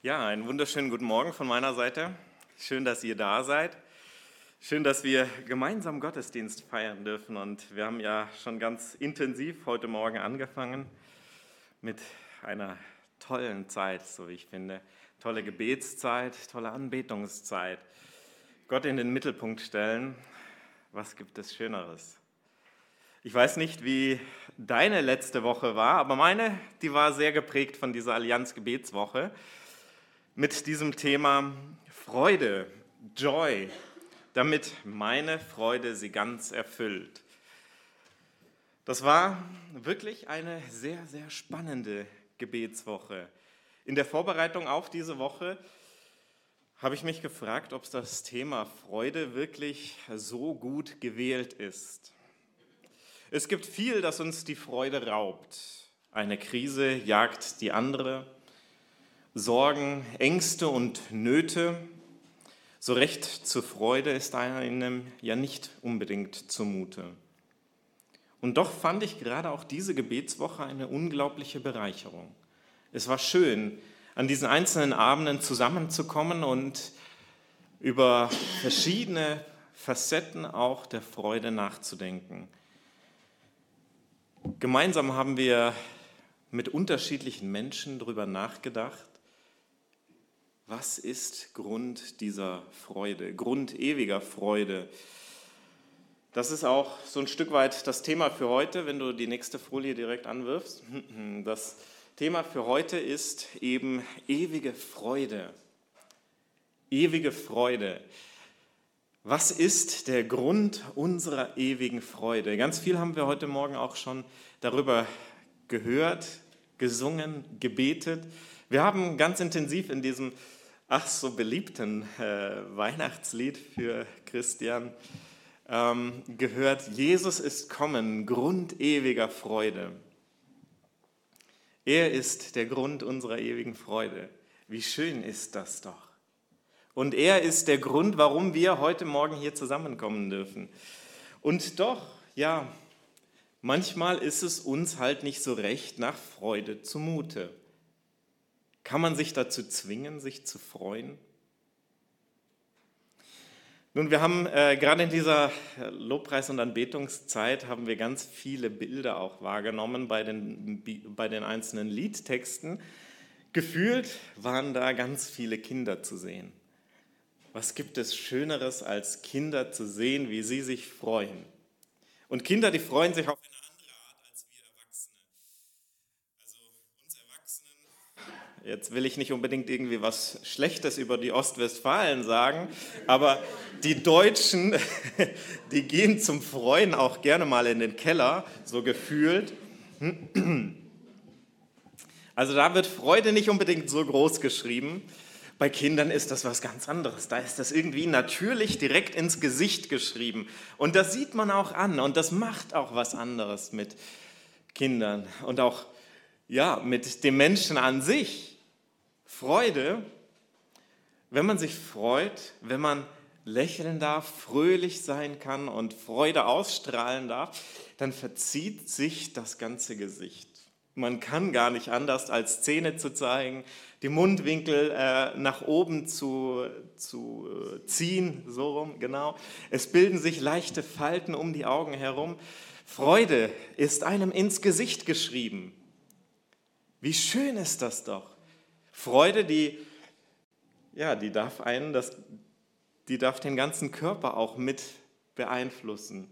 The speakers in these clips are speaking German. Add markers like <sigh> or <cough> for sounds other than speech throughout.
Ja, einen wunderschönen guten Morgen von meiner Seite. Schön, dass ihr da seid. Schön, dass wir gemeinsam Gottesdienst feiern dürfen. Und wir haben ja schon ganz intensiv heute Morgen angefangen mit einer tollen Zeit, so wie ich finde. Tolle Gebetszeit, tolle Anbetungszeit. Gott in den Mittelpunkt stellen. Was gibt es Schöneres? Ich weiß nicht, wie deine letzte Woche war, aber meine, die war sehr geprägt von dieser Allianz Gebetswoche mit diesem Thema Freude, Joy, damit meine Freude sie ganz erfüllt. Das war wirklich eine sehr, sehr spannende Gebetswoche. In der Vorbereitung auf diese Woche habe ich mich gefragt, ob das Thema Freude wirklich so gut gewählt ist. Es gibt viel, das uns die Freude raubt. Eine Krise jagt die andere. Sorgen, Ängste und Nöte, so recht zur Freude ist einem ja nicht unbedingt zumute. Und doch fand ich gerade auch diese Gebetswoche eine unglaubliche Bereicherung. Es war schön, an diesen einzelnen Abenden zusammenzukommen und über verschiedene Facetten auch der Freude nachzudenken. Gemeinsam haben wir mit unterschiedlichen Menschen darüber nachgedacht, was ist Grund dieser Freude, Grund ewiger Freude? Das ist auch so ein Stück weit das Thema für heute, wenn du die nächste Folie direkt anwirfst. <laughs> Das Thema für heute ist eben ewige Freude. Ewige Freude. Was ist der Grund unserer ewigen Freude? Ganz viel haben wir heute Morgen auch schon darüber gehört, gesungen, gebetet. Wir haben ganz intensiv in diesem ach so beliebten äh, Weihnachtslied für Christian ähm, gehört, Jesus ist kommen, Grund ewiger Freude. Er ist der Grund unserer ewigen Freude. Wie schön ist das doch. Und er ist der Grund, warum wir heute Morgen hier zusammenkommen dürfen. Und doch, ja, manchmal ist es uns halt nicht so recht nach Freude zumute. Kann man sich dazu zwingen, sich zu freuen? Nun, wir haben äh, gerade in dieser Lobpreis- und Anbetungszeit haben wir ganz viele Bilder auch wahrgenommen bei den, bei den einzelnen Liedtexten. Gefühlt waren da ganz viele Kinder zu sehen. Was gibt es Schöneres, als Kinder zu sehen, wie sie sich freuen? Und Kinder, die freuen sich auf eine Jetzt will ich nicht unbedingt irgendwie was Schlechtes über die Ostwestfalen sagen, aber die Deutschen, <laughs> die gehen zum Freuen auch gerne mal in den Keller, so gefühlt. Also da wird Freude nicht unbedingt so groß geschrieben. Bei Kindern ist das was ganz anderes. Da ist das irgendwie natürlich direkt ins Gesicht geschrieben. Und das sieht man auch an und das macht auch was anderes mit Kindern und auch ja, mit dem Menschen an sich. Freude, wenn man sich freut, wenn man lächeln darf, fröhlich sein kann und Freude ausstrahlen darf, dann verzieht sich das ganze Gesicht. Man kann gar nicht anders, als Zähne zu zeigen, die Mundwinkel äh, nach oben zu, zu äh, ziehen, so rum, genau. Es bilden sich leichte Falten um die Augen herum. Freude ist einem ins Gesicht geschrieben. Wie schön ist das doch. Freude, die, ja, die darf einen, das, die darf den ganzen Körper auch mit beeinflussen.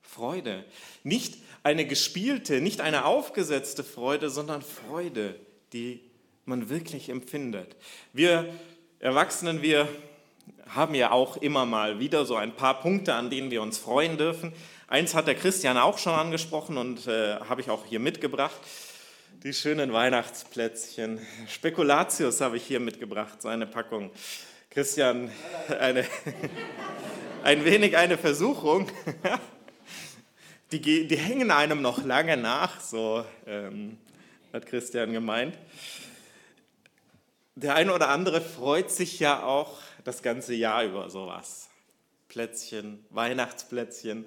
Freude. Nicht eine gespielte, nicht eine aufgesetzte Freude, sondern Freude, die man wirklich empfindet. Wir Erwachsenen, wir haben ja auch immer mal wieder so ein paar Punkte, an denen wir uns freuen dürfen. Eins hat der Christian auch schon angesprochen und äh, habe ich auch hier mitgebracht. Die schönen Weihnachtsplätzchen. Spekulatius habe ich hier mitgebracht, so eine Packung. Christian, eine, ein wenig eine Versuchung. Die, die hängen einem noch lange nach, so ähm, hat Christian gemeint. Der eine oder andere freut sich ja auch das ganze Jahr über sowas. Plätzchen, Weihnachtsplätzchen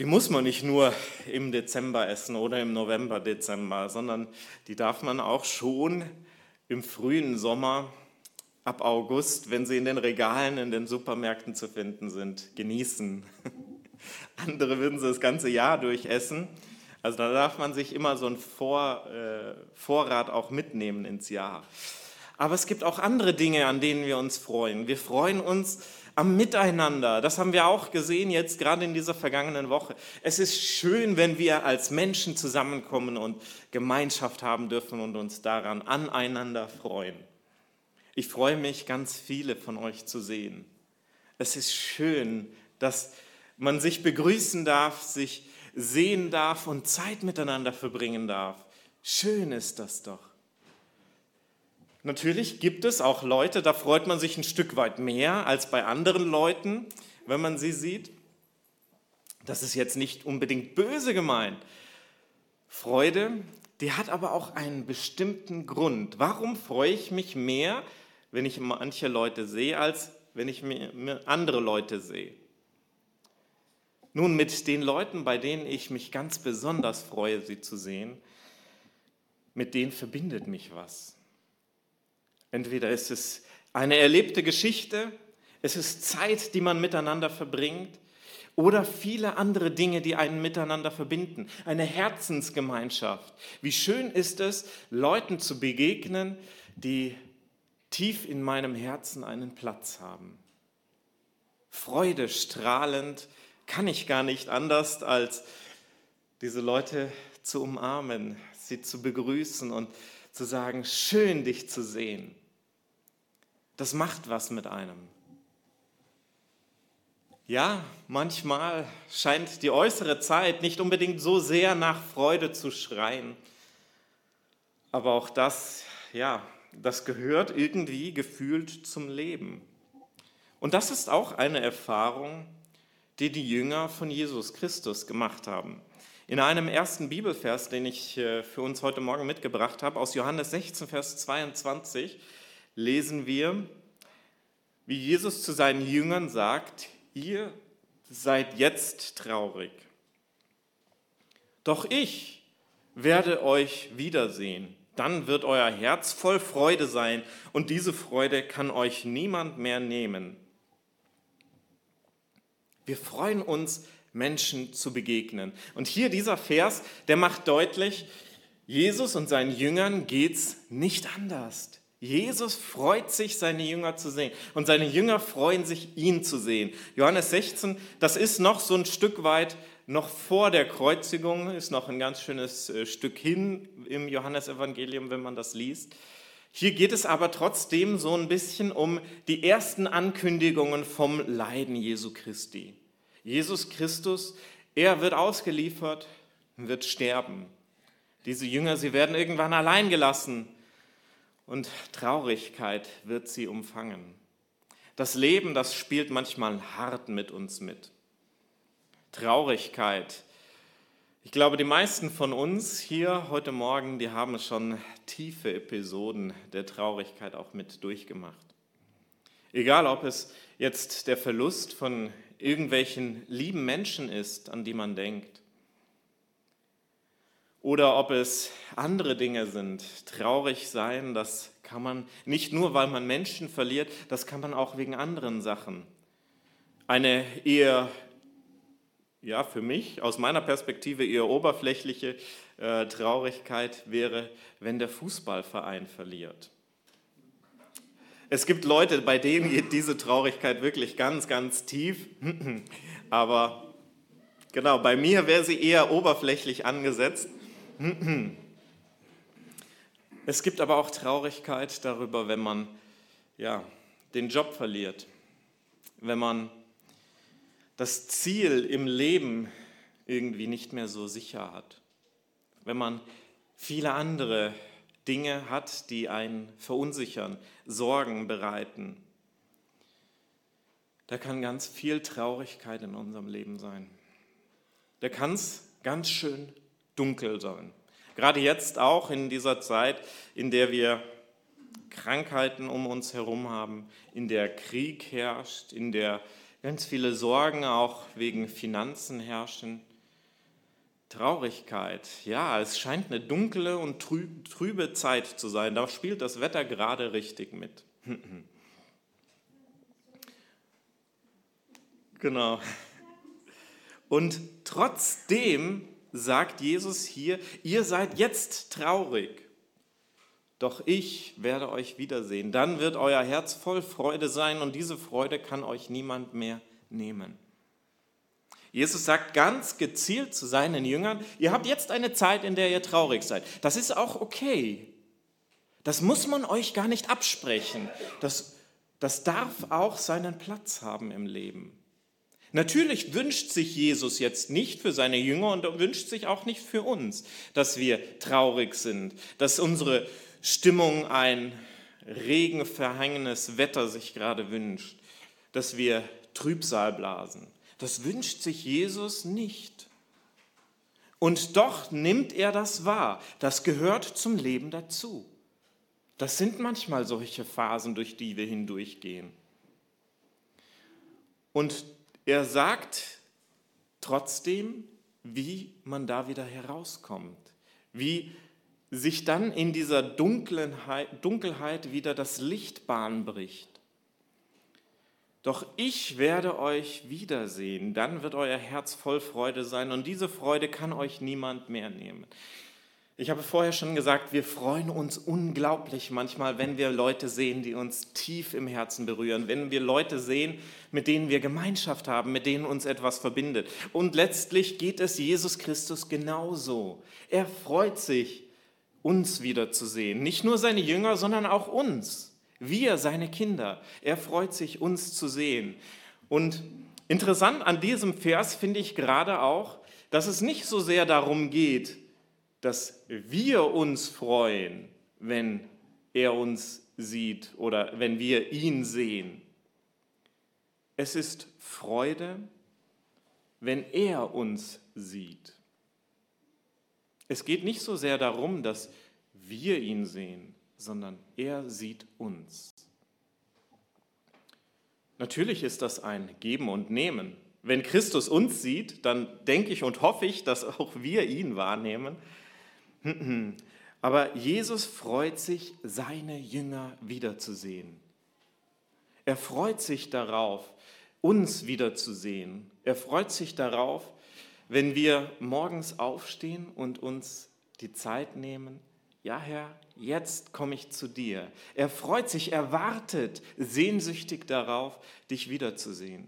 die muss man nicht nur im Dezember essen oder im November, Dezember, sondern die darf man auch schon im frühen Sommer, ab August, wenn sie in den Regalen in den Supermärkten zu finden sind, genießen. <laughs> Andere würden sie das ganze Jahr durchessen. Also da darf man sich immer so einen Vor, äh, Vorrat auch mitnehmen ins Jahr. Aber es gibt auch andere Dinge, an denen wir uns freuen. Wir freuen uns am Miteinander. Das haben wir auch gesehen jetzt gerade in dieser vergangenen Woche. Es ist schön, wenn wir als Menschen zusammenkommen und Gemeinschaft haben dürfen und uns daran aneinander freuen. Ich freue mich, ganz viele von euch zu sehen. Es ist schön, dass man sich begrüßen darf, sich sehen darf und Zeit miteinander verbringen darf. Schön ist das doch. Natürlich gibt es auch Leute, da freut man sich ein Stück weit mehr als bei anderen Leuten, wenn man sie sieht. Das ist jetzt nicht unbedingt böse gemeint. Freude, die hat aber auch einen bestimmten Grund. Warum freue ich mich mehr, wenn ich manche Leute sehe, als wenn ich andere Leute sehe? Nun, mit den Leuten, bei denen ich mich ganz besonders freue, sie zu sehen, mit denen verbindet mich was. Entweder ist es eine erlebte Geschichte, es ist Zeit, die man miteinander verbringt, oder viele andere Dinge, die einen miteinander verbinden. Eine Herzensgemeinschaft. Wie schön ist es, Leuten zu begegnen, die tief in meinem Herzen einen Platz haben. Freude strahlend kann ich gar nicht anders, als diese Leute zu umarmen, sie zu begrüßen und zu sagen, schön dich zu sehen. Das macht was mit einem. Ja, manchmal scheint die äußere Zeit nicht unbedingt so sehr nach Freude zu schreien. Aber auch das, ja, das gehört irgendwie gefühlt zum Leben. Und das ist auch eine Erfahrung, die die Jünger von Jesus Christus gemacht haben. In einem ersten Bibelvers, den ich äh, für uns heute Morgen mitgebracht habe, aus Johannes 16, Vers 22, lesen wir, wie Jesus zu seinen Jüngern sagt, ihr seid jetzt traurig. Doch ich werde euch wiedersehen. Dann wird euer Herz voll Freude sein und diese Freude kann euch niemand mehr nehmen. Wir freuen uns, Menschen zu begegnen. Und hier dieser Vers, der macht deutlich, Jesus und seinen Jüngern geht's nicht anders. Jesus freut sich, seine Jünger zu sehen. Und seine Jünger freuen sich, ihn zu sehen. Johannes 16, das ist noch so ein Stück weit, noch vor der Kreuzigung, ist noch ein ganz schönes äh, Stück hin im Johannesevangelium, wenn man das liest. Hier geht es aber trotzdem so ein bisschen um die ersten Ankündigungen vom Leiden Jesu Christi. Jesus Christus, er wird ausgeliefert, wird sterben. Diese Jünger, sie werden irgendwann allein gelassen und Traurigkeit wird sie umfangen. Das Leben, das spielt manchmal hart mit uns mit. Traurigkeit. Ich glaube, die meisten von uns hier heute Morgen, die haben schon tiefe Episoden der Traurigkeit auch mit durchgemacht. Egal, ob es jetzt der Verlust von irgendwelchen lieben Menschen ist, an die man denkt, oder ob es andere Dinge sind. Traurig sein, das kann man nicht nur, weil man Menschen verliert, das kann man auch wegen anderen Sachen. Eine eher, ja, für mich, aus meiner Perspektive eher oberflächliche äh, Traurigkeit wäre, wenn der Fußballverein verliert. Es gibt Leute, bei denen geht diese Traurigkeit wirklich ganz, ganz tief. <clears throat> Aber genau, bei mir wäre sie eher oberflächlich angesetzt. Es gibt aber auch Traurigkeit darüber, wenn man ja, den Job verliert, wenn man das Ziel im Leben irgendwie nicht mehr so sicher hat, wenn man viele andere Dinge hat, die einen verunsichern, Sorgen bereiten. Da kann ganz viel Traurigkeit in unserem Leben sein. Da kann es ganz schön dunkel sein. Gerade jetzt auch in dieser Zeit, in der wir Krankheiten um uns herum haben, in der Krieg herrscht, in der ganz viele Sorgen auch wegen Finanzen herrschen. Traurigkeit. Ja, es scheint eine dunkle und trübe Zeit zu sein. Da spielt das Wetter gerade richtig mit. <laughs> Genau. Und trotzdem sagt Jesus hier, ihr seid jetzt traurig, doch ich werde euch wiedersehen. Dann wird euer Herz voll Freude sein und diese Freude kann euch niemand mehr nehmen. Jesus sagt ganz gezielt zu seinen Jüngern, ihr habt jetzt eine Zeit, in der ihr traurig seid. Das ist auch okay. Das muss man euch gar nicht absprechen. Das, das darf auch seinen Platz haben im Leben. Natürlich wünscht sich Jesus jetzt nicht für seine Jünger und wünscht sich auch nicht für uns, dass wir traurig sind, dass unsere Stimmung ein regenverhangenes Wetter sich gerade wünscht, dass wir Trübsal blasen. Das wünscht sich Jesus nicht. Und doch nimmt er das wahr. Das gehört zum Leben dazu. Das sind manchmal solche Phasen, durch die wir hindurchgehen. Und er sagt trotzdem, wie man da wieder herauskommt, wie sich dann in dieser Dunkelheit wieder das Licht Bahn bricht. Doch ich werde euch wiedersehen, dann wird euer Herz voll Freude sein und diese Freude kann euch niemand mehr nehmen. Ich habe vorher schon gesagt, wir freuen uns unglaublich manchmal, wenn wir Leute sehen, die uns tief im Herzen berühren, wenn wir Leute sehen, mit denen wir Gemeinschaft haben, mit denen uns etwas verbindet. Und letztlich geht es Jesus Christus genauso. Er freut sich, uns wiederzusehen. Nicht nur seine Jünger, sondern auch uns. Wir, seine Kinder. Er freut sich, uns zu sehen. Und interessant an diesem Vers finde ich gerade auch, dass es nicht so sehr darum geht, dass wir uns freuen, wenn er uns sieht oder wenn wir ihn sehen. Es ist Freude, wenn er uns sieht. Es geht nicht so sehr darum, dass wir ihn sehen, sondern er sieht uns. Natürlich ist das ein Geben und Nehmen. Wenn Christus uns sieht, dann denke ich und hoffe ich, dass auch wir ihn wahrnehmen. Aber Jesus freut sich, seine Jünger wiederzusehen. Er freut sich darauf, uns wiederzusehen. Er freut sich darauf, wenn wir morgens aufstehen und uns die Zeit nehmen. Ja, Herr, jetzt komme ich zu dir. Er freut sich, er wartet sehnsüchtig darauf, dich wiederzusehen,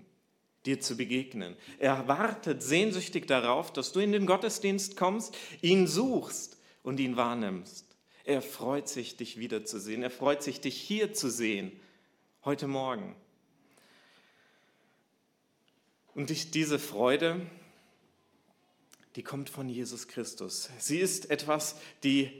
dir zu begegnen. Er wartet sehnsüchtig darauf, dass du in den Gottesdienst kommst, ihn suchst und ihn wahrnimmst. Er freut sich, dich wiederzusehen. Er freut sich, dich hier zu sehen, heute Morgen. Und diese Freude, die kommt von Jesus Christus. Sie ist etwas, die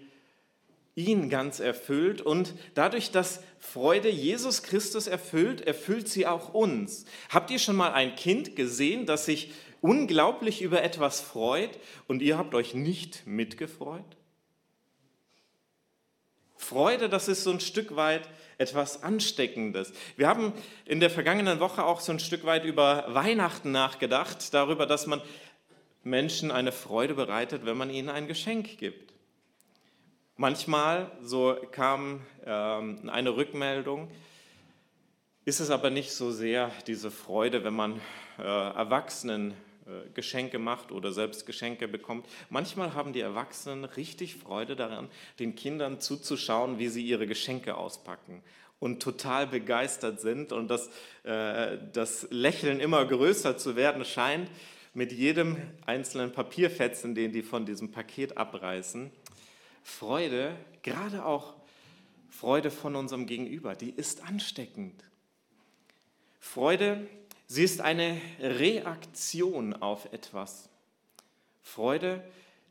ihn ganz erfüllt und dadurch, dass Freude Jesus Christus erfüllt, erfüllt sie auch uns. Habt ihr schon mal ein Kind gesehen, das sich unglaublich über etwas freut und ihr habt euch nicht mitgefreut? Freude, das ist so ein Stück weit etwas Ansteckendes. Wir haben in der vergangenen Woche auch so ein Stück weit über Weihnachten nachgedacht, darüber, dass man Menschen eine Freude bereitet, wenn man ihnen ein Geschenk gibt. Manchmal, so kam ähm, eine Rückmeldung, ist es aber nicht so sehr diese Freude, wenn man äh, Erwachsenen Geschenke macht oder selbst Geschenke bekommt. Manchmal haben die Erwachsenen richtig Freude daran, den Kindern zuzuschauen, wie sie ihre Geschenke auspacken und total begeistert sind und das, äh, das Lächeln immer größer zu werden scheint mit jedem einzelnen Papierfetzen, den die von diesem Paket abreißen. Freude, gerade auch Freude von unserem Gegenüber, die ist ansteckend. Freude Sie ist eine Reaktion auf etwas. Freude,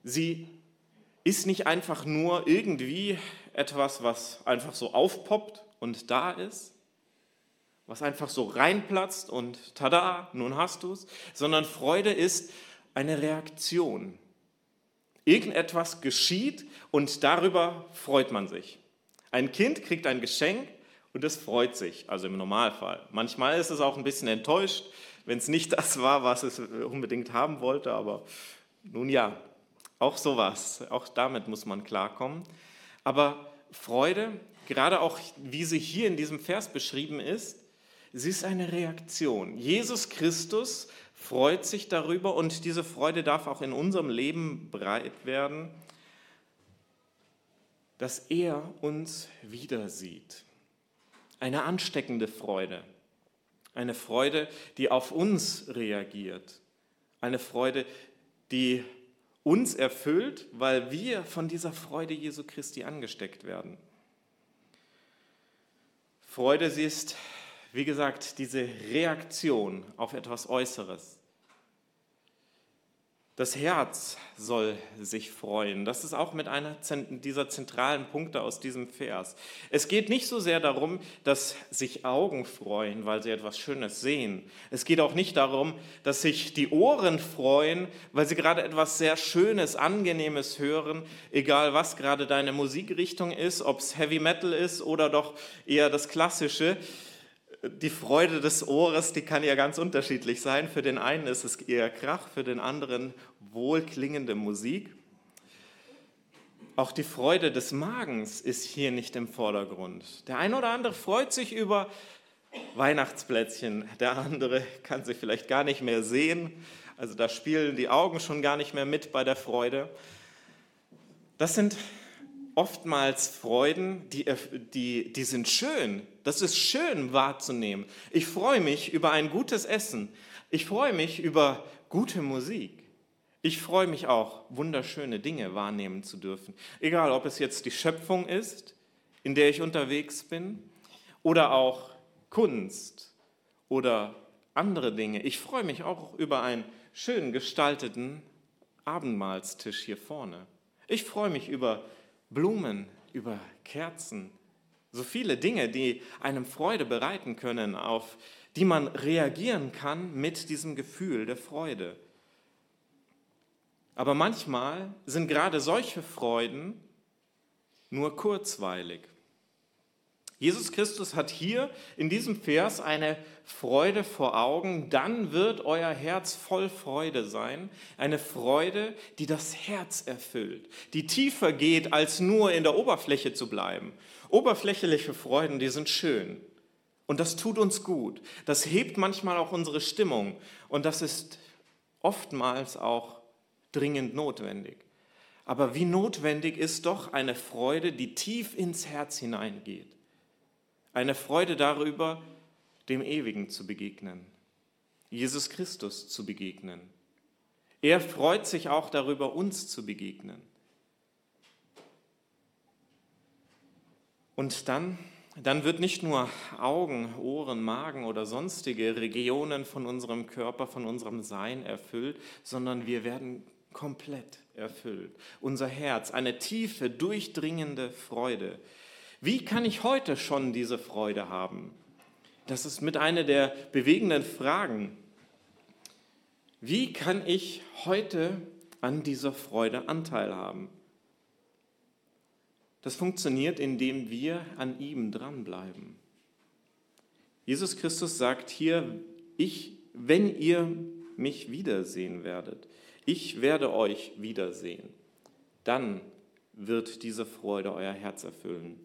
sie ist nicht einfach nur irgendwie etwas, was einfach so aufpoppt und da ist, was einfach so reinplatzt und tada, nun hast du es, sondern Freude ist eine Reaktion. Irgendetwas geschieht und darüber freut man sich. Ein Kind kriegt ein Geschenk und es freut sich, also im Normalfall. Manchmal ist es auch ein bisschen enttäuscht, wenn es nicht <laughs> das war, was es unbedingt haben wollte, aber nun ja, auch sowas, auch damit muss man klarkommen. Aber Freude, gerade auch wie sie hier in diesem Vers beschrieben ist, sie ist eine Reaktion. Jesus Christus freut sich darüber und diese Freude darf auch in unserem Leben breit werden, dass er uns wieder sieht. Eine ansteckende Freude, eine Freude, die auf uns reagiert, eine Freude, die uns erfüllt, weil wir von dieser Freude Jesu Christi angesteckt werden. Freude, sie ist, wie gesagt, diese Reaktion auf etwas Äußeres. Das Herz soll sich freuen. Das ist auch mit einer dieser zentralen Punkte aus diesem Vers. Es geht nicht so sehr darum, dass sich Augen freuen, weil sie etwas Schönes sehen. Es geht auch nicht darum, dass sich die Ohren freuen, weil sie gerade etwas sehr Schönes, Angenehmes hören, egal was gerade deine Musikrichtung ist, ob es Heavy Metal ist oder doch eher das Klassische die Freude des Ohres, die kann ja ganz unterschiedlich sein. Für den einen ist es eher Krach, für den anderen wohlklingende Musik. Auch die Freude des Magens ist hier nicht im Vordergrund. Der eine oder andere freut sich über Weihnachtsplätzchen, der andere kann sich vielleicht gar nicht mehr sehen. Also da spielen die Augen schon gar nicht mehr mit bei der Freude. Das sind oftmals Freuden, die, die, die sind schön. Das ist schön wahrzunehmen. Ich freue mich über ein gutes Essen. Ich freue mich über gute Musik. Ich freue mich auch, wunderschöne Dinge wahrnehmen zu dürfen. Egal, ob es jetzt die Schöpfung ist, in der ich unterwegs bin, oder auch Kunst oder andere Dinge. Ich freue mich auch über einen schön gestalteten Abendmahlstisch hier vorne. Ich freue mich über Blumen, über Kerzen, so viele Dinge, die einem Freude bereiten können, auf die man reagieren kann mit diesem Gefühl der Freude. Aber manchmal sind gerade solche Freuden nur kurzweilig. Jesus Christus hat hier in diesem Vers eine Freude vor Augen, dann wird euer Herz voll Freude sein, eine Freude, die das Herz erfüllt, die tiefer geht, als nur in der Oberfläche zu bleiben. Oberflächliche Freuden, die sind schön. Und das tut uns gut, das hebt manchmal auch unsere Stimmung. Und das ist oftmals auch dringend notwendig. Aber wie notwendig ist doch eine Freude, die tief ins Herz hineingeht eine Freude darüber, dem Ewigen zu begegnen, Jesus Christus zu begegnen. Er freut sich auch darüber, uns zu begegnen. Und dann, dann wird nicht nur Augen, Ohren, Magen oder sonstige Regionen von unserem Körper, von unserem Sein erfüllt, sondern wir werden komplett erfüllt. Unser Herz, eine tiefe, durchdringende Freude, wie kann ich heute schon diese Freude haben? Das ist mit einer der bewegenden Fragen. Wie kann ich heute an dieser Freude Anteil haben? Das funktioniert, indem wir an ihm dranbleiben. Jesus Christus sagt hier, ich, wenn ihr mich wiedersehen werdet, ich werde euch wiedersehen, dann wird diese Freude euer Herz erfüllen.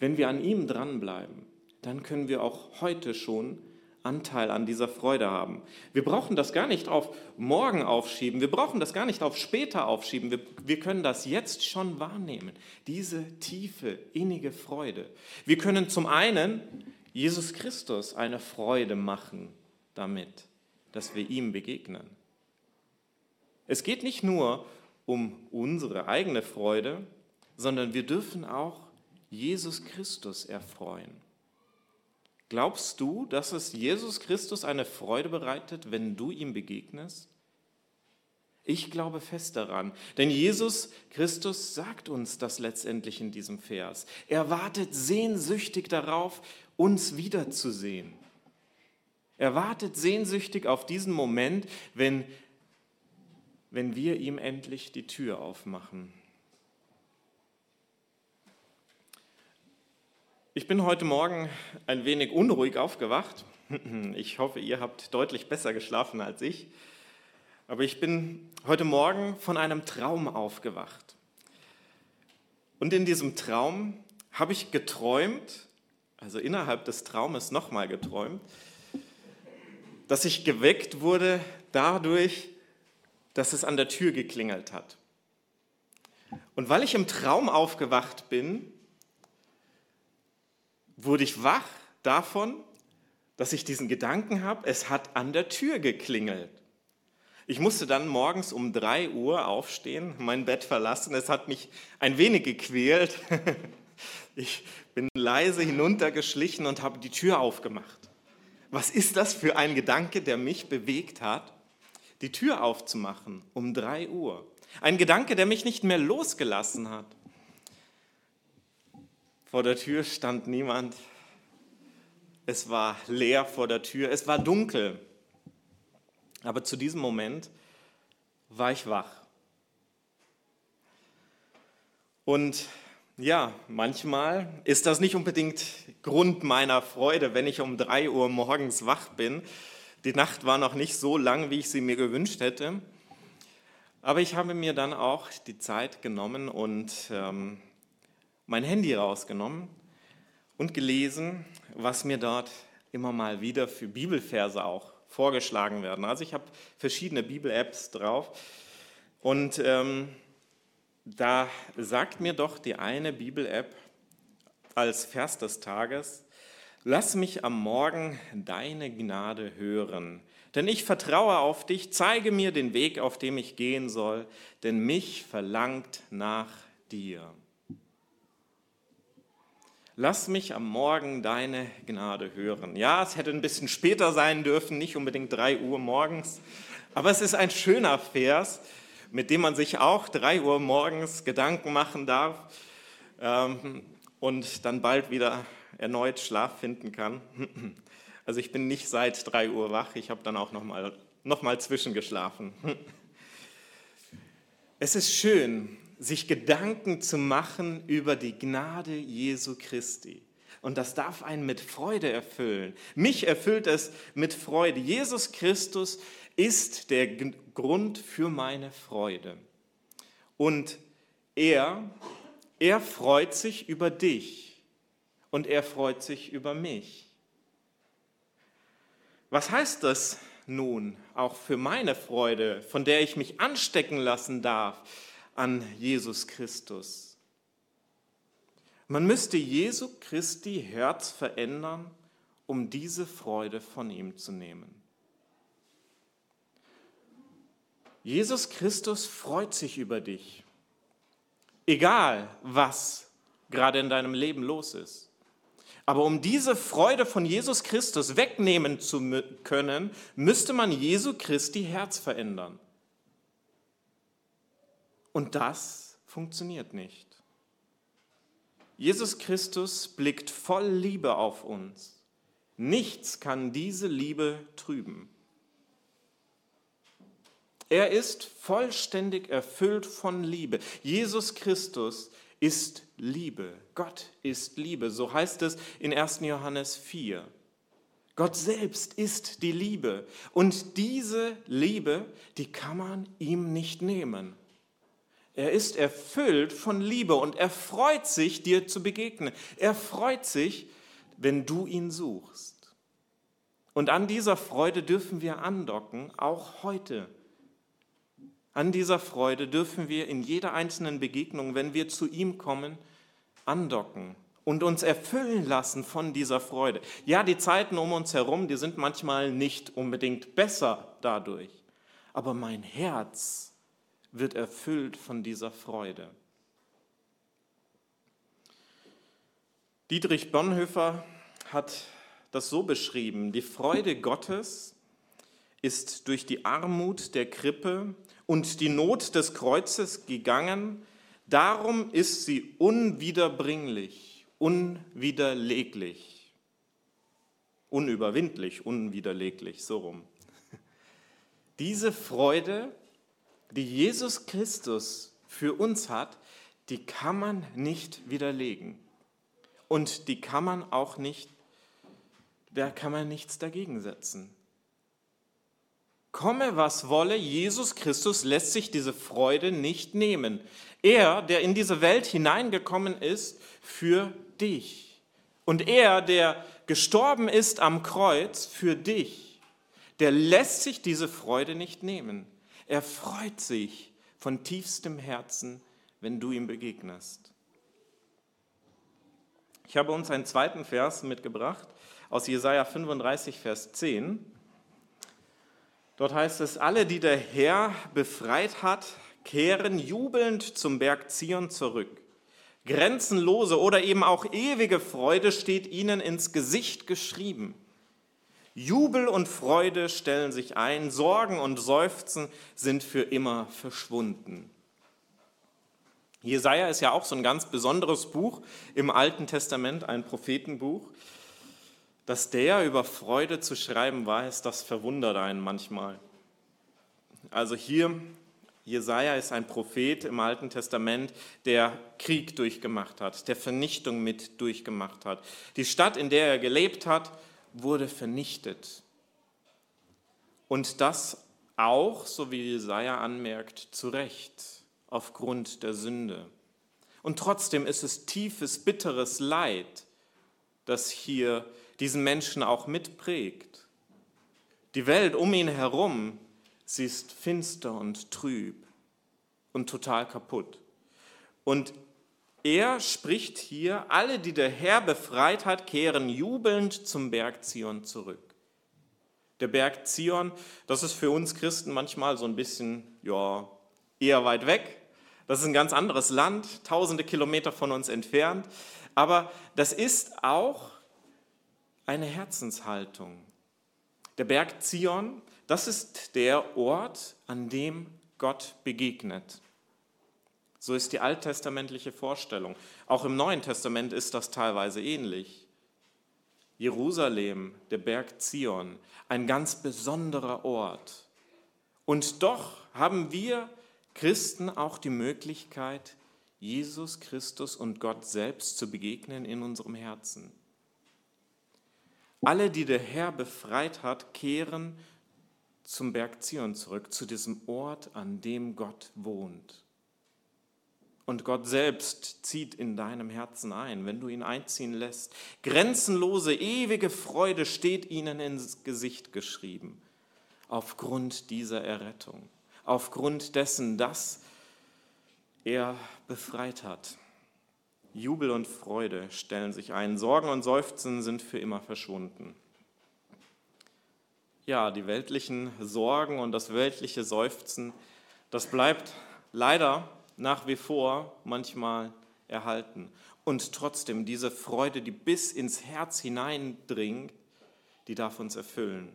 Wenn wir an ihm dranbleiben, dann können wir auch heute schon Anteil an dieser Freude haben. Wir brauchen das gar nicht auf morgen aufschieben, wir brauchen das gar nicht auf später aufschieben, wir, wir können das jetzt schon wahrnehmen, diese tiefe, innige Freude. Wir können zum einen Jesus Christus eine Freude machen damit, dass wir ihm begegnen. Es geht nicht nur um unsere eigene Freude, sondern wir dürfen auch Jesus Christus erfreuen. Glaubst du, dass es Jesus Christus eine Freude bereitet, wenn du ihm begegnest? Ich glaube fest daran, denn Jesus Christus sagt uns das letztendlich in diesem Vers. Er wartet sehnsüchtig darauf, uns wiederzusehen. Er wartet sehnsüchtig auf diesen Moment, wenn, wenn wir ihm endlich die Tür aufmachen. Ich bin heute Morgen ein wenig unruhig aufgewacht. <laughs> Ich hoffe, ihr habt deutlich besser geschlafen als ich. Aber ich bin heute Morgen von einem Traum aufgewacht. Und in diesem Traum habe ich geträumt, also innerhalb des Traumes nochmal geträumt, dass ich geweckt wurde dadurch, dass es an der Tür geklingelt hat. Und weil ich im Traum aufgewacht bin, wurde ich wach davon, dass ich diesen Gedanken habe, es hat an der Tür geklingelt. Ich musste dann morgens um 3 Uhr aufstehen, mein Bett verlassen. Es hat mich ein wenig gequält. <laughs> Ich bin leise hinuntergeschlichen und habe die Tür aufgemacht. Was ist das für ein Gedanke, der mich bewegt hat, die Tür aufzumachen um 3 Uhr? Ein Gedanke, der mich nicht mehr losgelassen hat. Vor der Tür stand niemand. Es war leer vor der Tür. Es war dunkel. Aber zu diesem Moment war ich wach. Und ja, manchmal ist das nicht unbedingt Grund meiner Freude, wenn ich um drei Uhr morgens wach bin. Die Nacht war noch nicht so lang, wie ich sie mir gewünscht hätte. Aber ich habe mir dann auch die Zeit genommen und ähm, mein Handy rausgenommen und gelesen, was mir dort immer mal wieder für Bibelverse auch vorgeschlagen werden. Also ich habe verschiedene Bibel-Apps drauf und ähm, da sagt mir doch die eine Bibel-App als Vers des Tages, lass mich am Morgen deine Gnade hören, denn ich vertraue auf dich, zeige mir den Weg, auf dem ich gehen soll, denn mich verlangt nach dir. Lass mich am Morgen deine Gnade hören. Ja, es hätte ein bisschen später sein dürfen, nicht unbedingt drei Uhr morgens, aber es ist ein schöner Vers, mit dem man sich auch drei Uhr morgens Gedanken machen darf ähm, und dann bald wieder erneut Schlaf finden kann. <clears throat> Also ich bin nicht seit drei Uhr wach, ich habe dann auch noch mal, noch mal zwischengeschlafen. <laughs> Es ist schön, sich Gedanken zu machen über die Gnade Jesu Christi. Und das darf einen mit Freude erfüllen. Mich erfüllt es mit Freude. Jesus Christus ist der Grund für meine Freude. Und er, er freut sich über dich und er freut sich über mich. Was heißt das nun auch für meine Freude, von der ich mich anstecken lassen darf an Jesus Christus? Man müsste Jesu Christi Herz verändern, um diese Freude von ihm zu nehmen. Jesus Christus freut sich über dich, egal was gerade in deinem Leben los ist. Aber um diese Freude von Jesus Christus wegnehmen zu können, müsste man Jesu Christi Herz verändern. Und das funktioniert nicht. Jesus Christus blickt voll Liebe auf uns. Nichts kann diese Liebe trüben. Er ist vollständig erfüllt von Liebe. Jesus Christus ist Liebe. Gott ist Liebe. So heißt es in 1. Johannes 4. Gott selbst ist die Liebe. Und diese Liebe, die kann man ihm nicht nehmen. Er ist erfüllt von Liebe und er freut sich, dir zu begegnen. Er freut sich, wenn du ihn suchst. Und an dieser Freude dürfen wir andocken, auch heute. An dieser Freude dürfen wir in jeder einzelnen Begegnung, wenn wir zu ihm kommen, andocken und uns erfüllen lassen von dieser Freude. Ja, die Zeiten um uns herum, die sind manchmal nicht unbedingt besser dadurch, aber mein Herz wird erfüllt von dieser Freude. Dietrich Bonhoeffer hat das so beschrieben, die Freude Gottes ist durch die Armut der Krippe und die Not des Kreuzes gegangen, darum ist sie unwiederbringlich, unwiderleglich, unüberwindlich, unwiderleglich, so rum. Diese Freude, die Jesus Christus für uns hat, die kann man nicht widerlegen. Und die kann man auch nicht, da kann man nichts dagegen setzen. Komme, was wolle, Jesus Christus lässt sich diese Freude nicht nehmen. Er, der in diese Welt hineingekommen ist, für dich. Und er, der gestorben ist am Kreuz für dich, der lässt sich diese Freude nicht nehmen. Er freut sich von tiefstem Herzen, wenn du ihm begegnest. Ich habe uns einen zweiten Vers mitgebracht aus Jesaja 35, Vers 10. Dort heißt es: Alle, die der Herr befreit hat, kehren jubelnd zum Berg Zion zurück. Grenzenlose oder eben auch ewige Freude steht ihnen ins Gesicht geschrieben. Jubel und Freude stellen sich ein, Sorgen und Seufzen sind für immer verschwunden. Jesaja ist ja auch so ein ganz besonderes Buch im Alten Testament, ein Prophetenbuch. Dass der über Freude zu schreiben weiß, das verwundert einen manchmal. Also hier, Jesaja ist ein Prophet im Alten Testament, der Krieg durchgemacht hat, der Vernichtung mit durchgemacht hat. Die Stadt, in der er gelebt hat, wurde vernichtet. Und das auch, so wie Jesaja anmerkt, zu Recht aufgrund der Sünde. Und trotzdem ist es tiefes, bitteres Leid, das hier diesen Menschen auch mitprägt. Die Welt um ihn herum, sie ist finster und trüb und total kaputt. Und er spricht hier, alle, die der Herr befreit hat, kehren jubelnd zum Berg Zion zurück. Der Berg Zion, das ist für uns Christen manchmal so ein bisschen, ja, eher weit weg. Das ist ein ganz anderes Land, tausende Kilometer von uns entfernt. Aber das ist auch eine Herzenshaltung. Der Berg Zion, das ist der Ort, an dem Gott begegnet. So ist die alttestamentliche Vorstellung. Auch im Neuen Testament ist das teilweise ähnlich. Jerusalem, der Berg Zion, ein ganz besonderer Ort. Und doch haben wir Christen auch die Möglichkeit, Jesus Christus und Gott selbst zu begegnen in unserem Herzen. Alle, die der Herr befreit hat, kehren zum Berg Zion zurück, zu diesem Ort, an dem Gott wohnt. Und Gott selbst zieht in deinem Herzen ein, wenn du ihn einziehen lässt. Grenzenlose, ewige Freude steht ihnen ins Gesicht geschrieben, aufgrund dieser Errettung aufgrund dessen, dass er befreit hat. Jubel und Freude stellen sich ein, Sorgen und Seufzen sind für immer verschwunden. Ja, die weltlichen Sorgen und das weltliche Seufzen, das bleibt leider nach wie vor manchmal erhalten. Und trotzdem diese Freude, die bis ins Herz hineindringt, die darf uns erfüllen.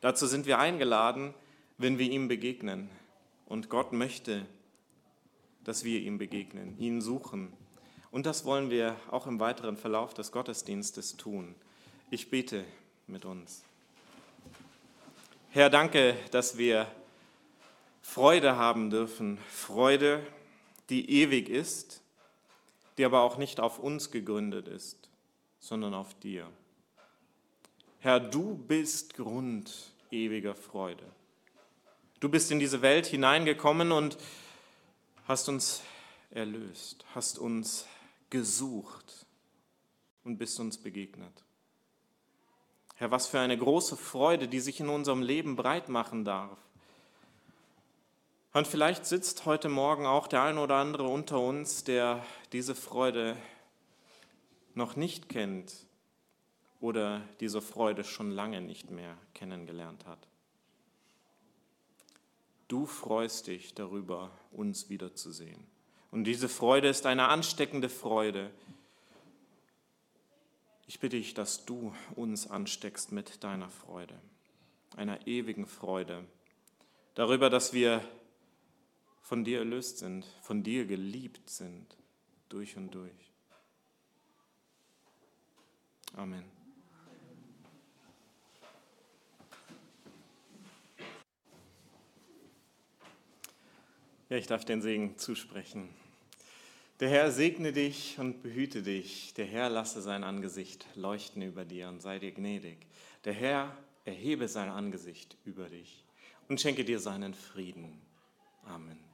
Dazu sind wir eingeladen, wenn wir ihm begegnen, und Gott möchte, dass wir ihm begegnen, ihn suchen. Und das wollen wir auch im weiteren Verlauf des Gottesdienstes tun. Ich bete mit uns. Herr, danke, dass wir Freude haben dürfen. Freude, die ewig ist, die aber auch nicht auf uns gegründet ist, sondern auf dir. Herr, du bist Grund ewiger Freude. Du bist in diese Welt hineingekommen und hast uns erlöst, hast uns gesucht und bist uns begegnet. Herr, was für eine große Freude, die sich in unserem Leben breit machen darf. Und vielleicht sitzt heute Morgen auch der ein oder andere unter uns, der diese Freude noch nicht kennt oder diese Freude schon lange nicht mehr kennengelernt hat. Du freust dich darüber, uns wiederzusehen. Und diese Freude ist eine ansteckende Freude. Ich bitte dich, dass du uns ansteckst mit deiner Freude, einer ewigen Freude, darüber, dass wir von dir erlöst sind, von dir geliebt sind, durch und durch. Amen. Ja, ich darf den Segen zusprechen. Der Herr segne dich und behüte dich. Der Herr lasse sein Angesicht leuchten über dir und sei dir gnädig. Der Herr erhebe sein Angesicht über dich und schenke dir seinen Frieden. Amen.